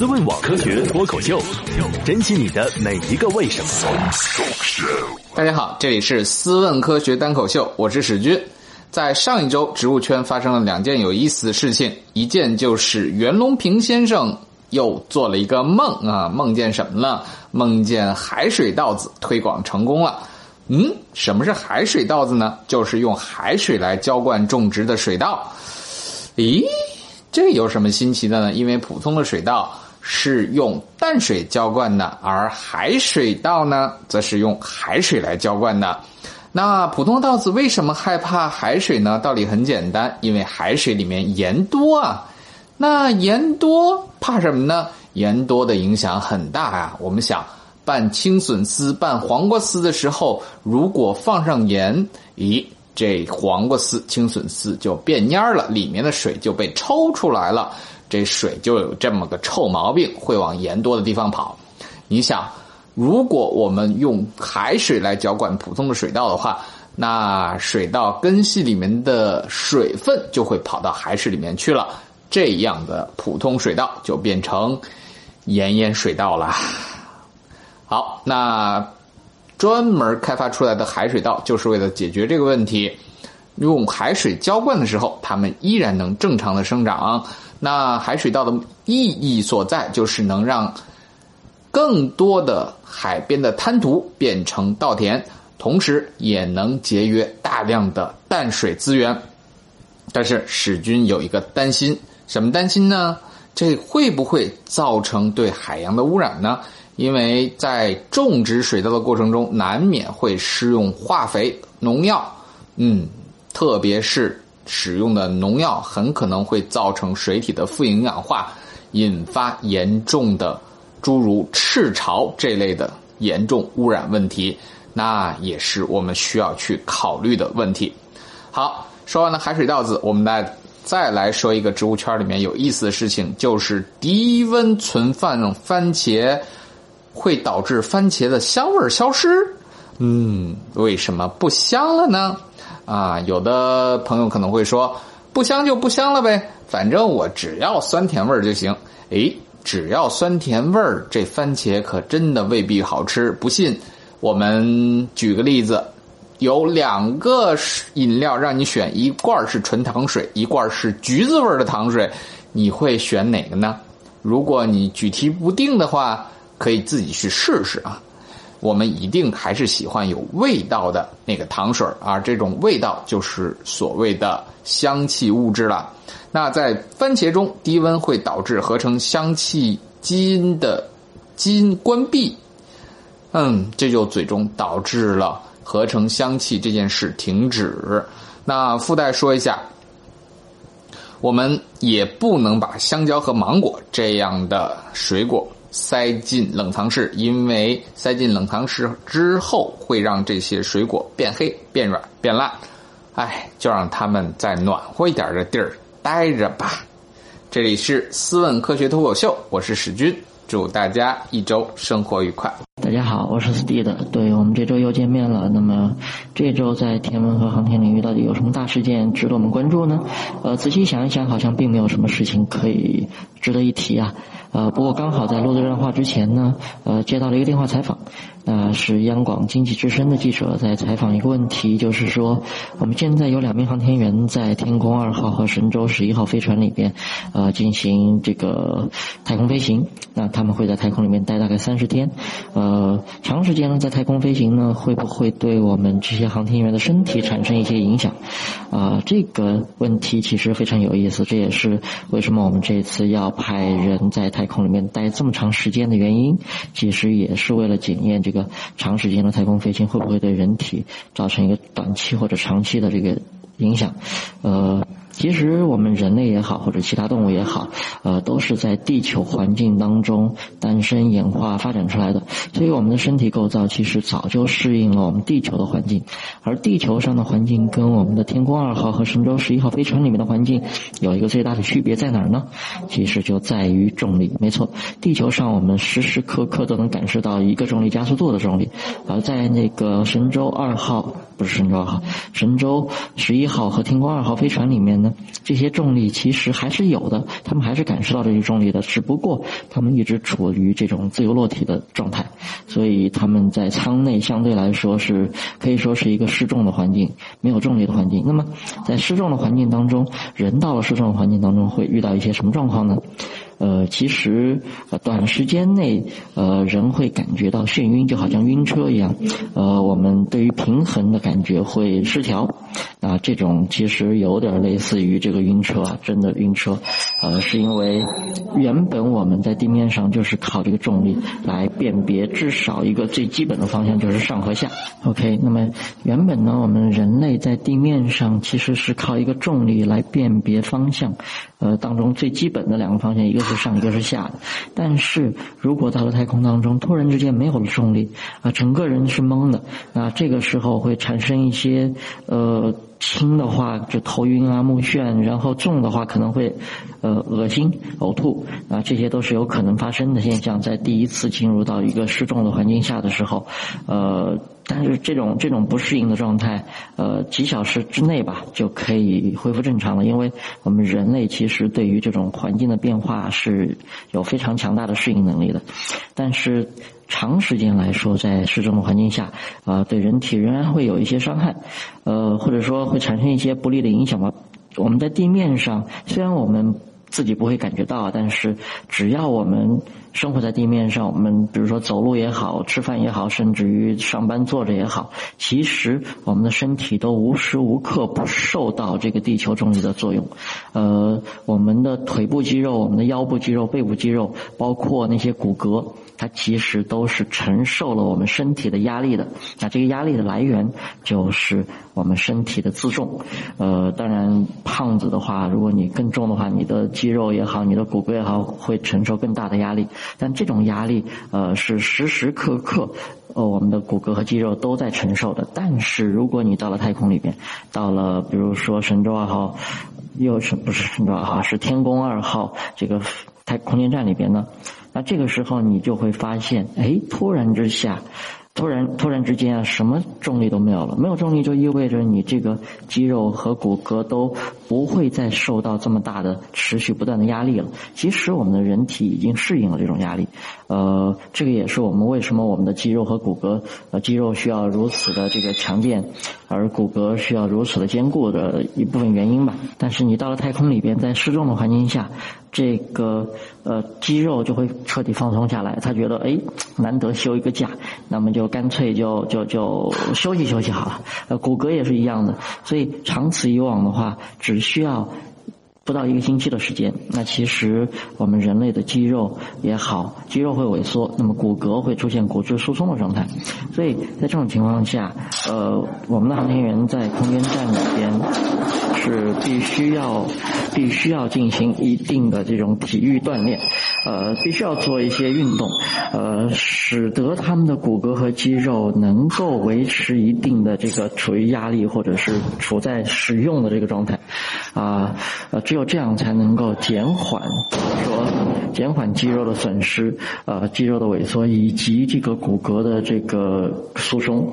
思问网科学脱口秀，珍惜你的每一个为什么。大家好，这里是思问科学单口秀，我是史军。在上一周，植物圈发生了两件有意思的事情，一件就是袁隆平先生又做了一个梦啊，梦见什么呢？梦见海水稻子推广成功了。嗯，什么是海水稻子呢？就是用海水来浇灌种植的水稻。咦，这有什么新奇的呢？因为普通的水稻是用淡水浇灌的，而海水稻呢，则是用海水来浇灌的。那普通稻子为什么害怕海水呢？道理很简单，因为海水里面盐多啊。那盐多怕什么呢？盐多的影响很大啊。我们想拌青笋丝、拌黄瓜丝的时候，如果放上盐，咦，这黄瓜丝、青笋丝就变蔫了，里面的水就被抽出来了，这水就有这么个臭毛病，会往盐多的地方跑。你想？如果我们用海水来浇灌普通的水稻的话，那水稻根系里面的水分就会跑到海水里面去了，这样的普通水稻就变成盐盐水稻了。好，那专门开发出来的海水稻就是为了解决这个问题。用海水浇灌的时候，它们依然能正常的生长。那海水稻的意义所在，就是能让。更多的海边的滩涂变成稻田，同时也能节约大量的淡水资源。但是史军有一个担心，什么担心呢？这会不会造成对海洋的污染呢？因为在种植水稻的过程中，难免会施用化肥、农药。嗯，特别是使用的农药，很可能会造成水体的富营养化，引发严重的。诸如赤潮这类的严重污染问题，那也是我们需要去考虑的问题。好，说完了海水稻子，我们来再来说一个植物圈里面有意思的事情，就是低温存放番茄会导致番茄的香味消失。嗯，为什么不香了呢？啊，有的朋友可能会说，不香就不香了呗，反正我只要酸甜味儿就行。诶。只要酸甜味儿，这番茄可真的未必好吃。不信，我们举个例子，有两个饮料让你选，一罐是纯糖水，一罐是橘子味儿的糖水，你会选哪个呢？如果你举棋不定的话，可以自己去试试啊。我们一定还是喜欢有味道的那个糖水啊这种味道就是所谓的香气物质了。那在番茄中，低温会导致合成香气基因的基因关闭，嗯，这就最终导致了合成香气这件事停止。那附带说一下，我们也不能把香蕉和芒果这样的水果塞进冷藏室，因为塞进冷藏室之后会让这些水果变黑、变软、变烂。哎，就让他们在暖和一点的地儿。待着吧，这里是思问科学脱口秀，我是史军，祝大家一周生活愉快。大家好，我是 Steve，对我们这周又见面了。那么这周在天文和航天领域到底有什么大事件值得我们关注呢？呃，仔细想一想，好像并没有什么事情可以值得一提啊。呃，不过刚好在录这段话之前呢，呃，接到了一个电话采访。那是央广经济之声的记者在采访一个问题，就是说，我们现在有两名航天员在天宫二号和神舟十一号飞船里边，呃，进行这个太空飞行。那他们会在太空里面待大概三十天，呃，长时间呢在太空飞行呢，会不会对我们这些航天员的身体产生一些影响？啊，这个问题其实非常有意思，这也是为什么我们这次要派人在太太空里面待这么长时间的原因。其实也是为了检验。这个长时间的太空飞行会不会对人体造成一个短期或者长期的这个影响？呃。其实我们人类也好，或者其他动物也好，呃，都是在地球环境当中诞生、演化、发展出来的。所以我们的身体构造其实早就适应了我们地球的环境。而地球上的环境跟我们的天宫二号和神舟十一号飞船里面的环境有一个最大的区别在哪儿呢？其实就在于重力。没错，地球上我们时时刻刻都能感受到一个重力加速度的重力，而在那个神舟二号不是神舟二号，神舟十一号和天宫二号飞船里面呢？这些重力其实还是有的，他们还是感受到这些重力的，只不过他们一直处于这种自由落体的状态，所以他们在舱内相对来说是可以说是一个失重的环境，没有重力的环境。那么在失重的环境当中，人到了失重的环境当中会遇到一些什么状况呢？呃，其实呃短时间内呃人会感觉到眩晕，就好像晕车一样。呃，我们对于平衡的感觉会失调。啊，这种其实有点类似于这个晕车啊，真的晕车。呃，是因为原本我们在地面上就是靠这个重力来辨别至少一个最基本的方向，就是上和下。OK，那么原本呢，我们人类在地面上其实是靠一个重力来辨别方向。呃，当中最基本的两个方向，一个是上，一个是下的。但是如果到了太空当中，突然之间没有了重力，啊，整个人是懵的，那这个时候会产生一些，呃，轻的话就头晕啊、目眩，然后重的话可能会，呃，恶心、呕吐，啊，这些都是有可能发生的现象，在第一次进入到一个失重的环境下的时候，呃。但是这种这种不适应的状态，呃，几小时之内吧就可以恢复正常了。因为我们人类其实对于这种环境的变化是有非常强大的适应能力的。但是长时间来说，在失重的环境下，啊，对人体仍然会有一些伤害，呃，或者说会产生一些不利的影响吧。我们在地面上，虽然我们自己不会感觉到，但是只要我们。生活在地面上，我们比如说走路也好，吃饭也好，甚至于上班坐着也好，其实我们的身体都无时无刻不受到这个地球重力的作用。呃，我们的腿部肌肉、我们的腰部肌肉、背部肌肉，包括那些骨骼，它其实都是承受了我们身体的压力的。那这个压力的来源就是我们身体的自重。呃，当然，胖子的话，如果你更重的话，你的肌肉也好，你的骨骼也好，会承受更大的压力。但这种压力，呃，是时时刻刻，呃，我们的骨骼和肌肉都在承受的。但是，如果你到了太空里边，到了比如说神舟二号，又是不是神舟二号，是天宫二号这个太空间站里边呢？那这个时候你就会发现，哎，突然之下。突然，突然之间啊，什么重力都没有了。没有重力就意味着你这个肌肉和骨骼都不会再受到这么大的持续不断的压力了。其实我们的人体已经适应了这种压力，呃，这个也是我们为什么我们的肌肉和骨骼，呃，肌肉需要如此的这个强健，而骨骼需要如此的坚固的一部分原因吧。但是你到了太空里边，在失重的环境下。这个呃肌肉就会彻底放松下来，他觉得哎难得休一个假，那么就干脆就就就休息休息好了。呃骨骼也是一样的，所以长此以往的话，只需要。不到一个星期的时间，那其实我们人类的肌肉也好，肌肉会萎缩，那么骨骼会出现骨质疏松的状态。所以在这种情况下，呃，我们的航天员在空间站里边是必须要必须要进行一定的这种体育锻炼，呃，必须要做一些运动，呃，使得他们的骨骼和肌肉能够维持一定的这个处于压力或者是处在使用的这个状态，啊，呃，只有这样才能够减缓，说减缓肌肉的损失，呃，肌肉的萎缩以及这个骨骼的这个疏松。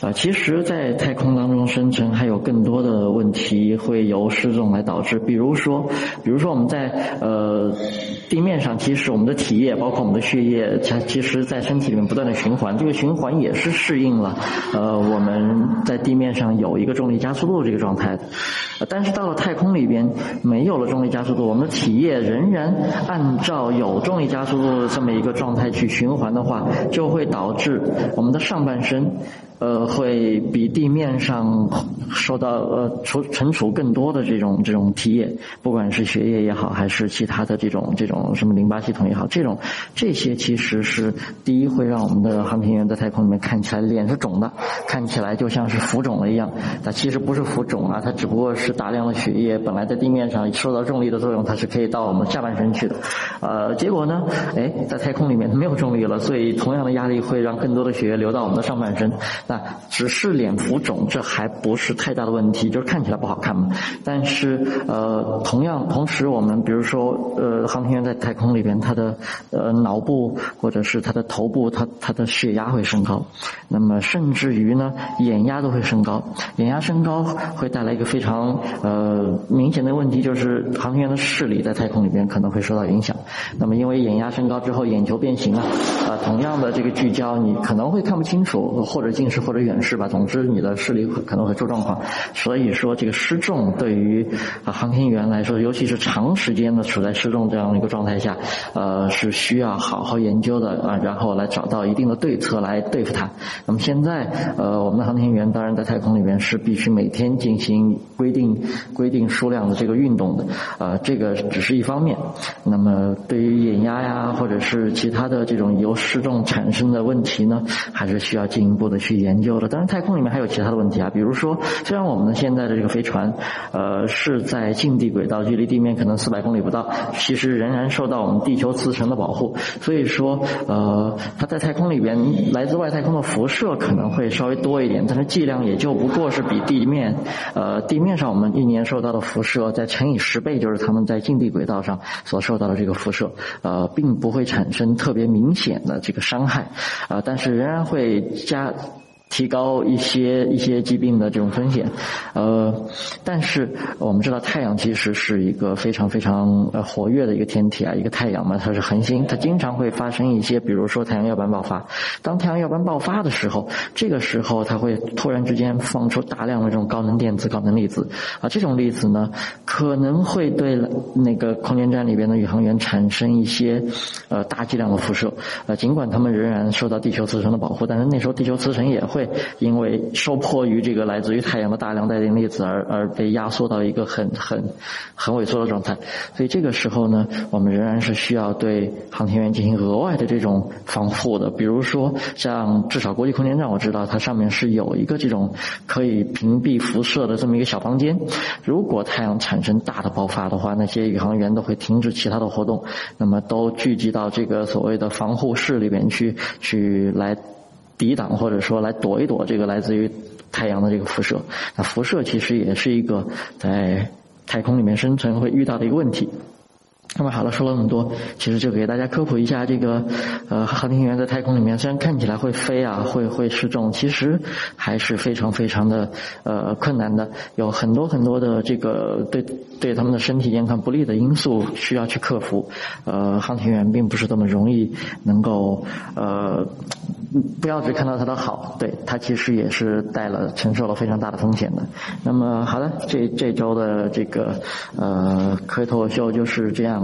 啊，其实，在太空当中生存还有更多的问题会由失重来导致，比如说，比如说我们在呃地面上，其实我们的体液包括我们的血液，它其实在身体里面不断的循环，这个循环也是适应了呃我们在地面上有一个重力加速度这个状态的，但是到了太空里边没有了重力加速度，我们的体液仍然按照有重力加速度的这么一个状态去循环的话，就会导致我们的上半身。呃，会比地面上受到呃储存储更多的这种这种体液，不管是血液也好，还是其他的这种这种什么淋巴系统也好，这种这些其实是第一会让我们的航天员在太空里面看起来脸是肿的，看起来就像是浮肿了一样。它其实不是浮肿啊，它只不过是大量的血液本来在地面上受到重力的作用，它是可以到我们下半身去的。呃，结果呢，哎，在太空里面没有重力了，所以同样的压力会让更多的血液流到我们的上半身。那只是脸浮肿，这还不是太大的问题，就是看起来不好看嘛。但是呃，同样同时，我们比如说呃，航天员在太空里边，他的呃脑部或者是他的头部，他他的血压会升高，那么甚至于呢，眼压都会升高。眼压升高会带来一个非常呃明显的问题，就是航天员的视力在太空里边可能会受到影响。那么因为眼压升高之后，眼球变形了，啊，同样的这个聚焦，你可能会看不清楚，或者近视或者远视吧。总之，你的视力可能会出状况。所以说，这个失重对于航天员来说，尤其是长时间的处在失重这样一个状态下，呃，是需要好好研究的啊，然后来找到一定的对策来对付它。那么现在，呃，我们的航天员当然在太空里面是必须每天进行规定规定数量的这个运动的，啊，这个只是一方面。那么对于眼压呀，或者是其他的这种由失重产生的问题呢，还是需要进一步的去研究的。当然，太空里面还有其他的问题啊，比如说，虽然我们现在的这个飞船，呃，是在近地轨道，距离地面可能四百公里不到，其实仍然受到我们地球磁层的保护。所以说，呃，它在太空里边来自外太空的辐射可能会稍微多一点，但是剂量也就不过是比地面，呃，地面上我们一年受到的辐射再乘以十倍，就是他们在近地轨道上所受到的这个辐射，呃，并不会产生特别明显的这个伤害，啊，但是仍然会加。提高一些一些疾病的这种风险，呃，但是我们知道太阳其实是一个非常非常呃活跃的一个天体啊，一个太阳嘛，它是恒星，它经常会发生一些，比如说太阳耀斑爆发。当太阳耀斑爆发的时候，这个时候它会突然之间放出大量的这种高能电子、高能粒子啊，这种粒子呢可能会对那个空间站里边的宇航员产生一些呃大剂量的辐射，呃，尽管他们仍然受到地球磁层的保护，但是那时候地球磁层也会。因为受迫于这个来自于太阳的大量带电粒子而而被压缩到一个很很很萎缩的状态，所以这个时候呢，我们仍然是需要对航天员进行额外的这种防护的。比如说，像至少国际空间站，我知道它上面是有一个这种可以屏蔽辐射的这么一个小房间。如果太阳产生大的爆发的话，那些宇航员都会停止其他的活动，那么都聚集到这个所谓的防护室里边去，去来。抵挡或者说来躲一躲这个来自于太阳的这个辐射，那辐射其实也是一个在太空里面生存会遇到的一个问题。那么好了，说了那么多，其实就给大家科普一下这个，呃，航天员在太空里面虽然看起来会飞啊，会会失重，其实还是非常非常的呃困难的，有很多很多的这个对对他们的身体健康不利的因素需要去克服。呃，航天员并不是这么容易能够呃，不要只看到他的好，对他其实也是带了承受了非常大的风险的。那么好的，这这周的这个呃科脱口秀就是这样。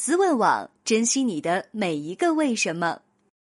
思问网，珍惜你的每一个为什么。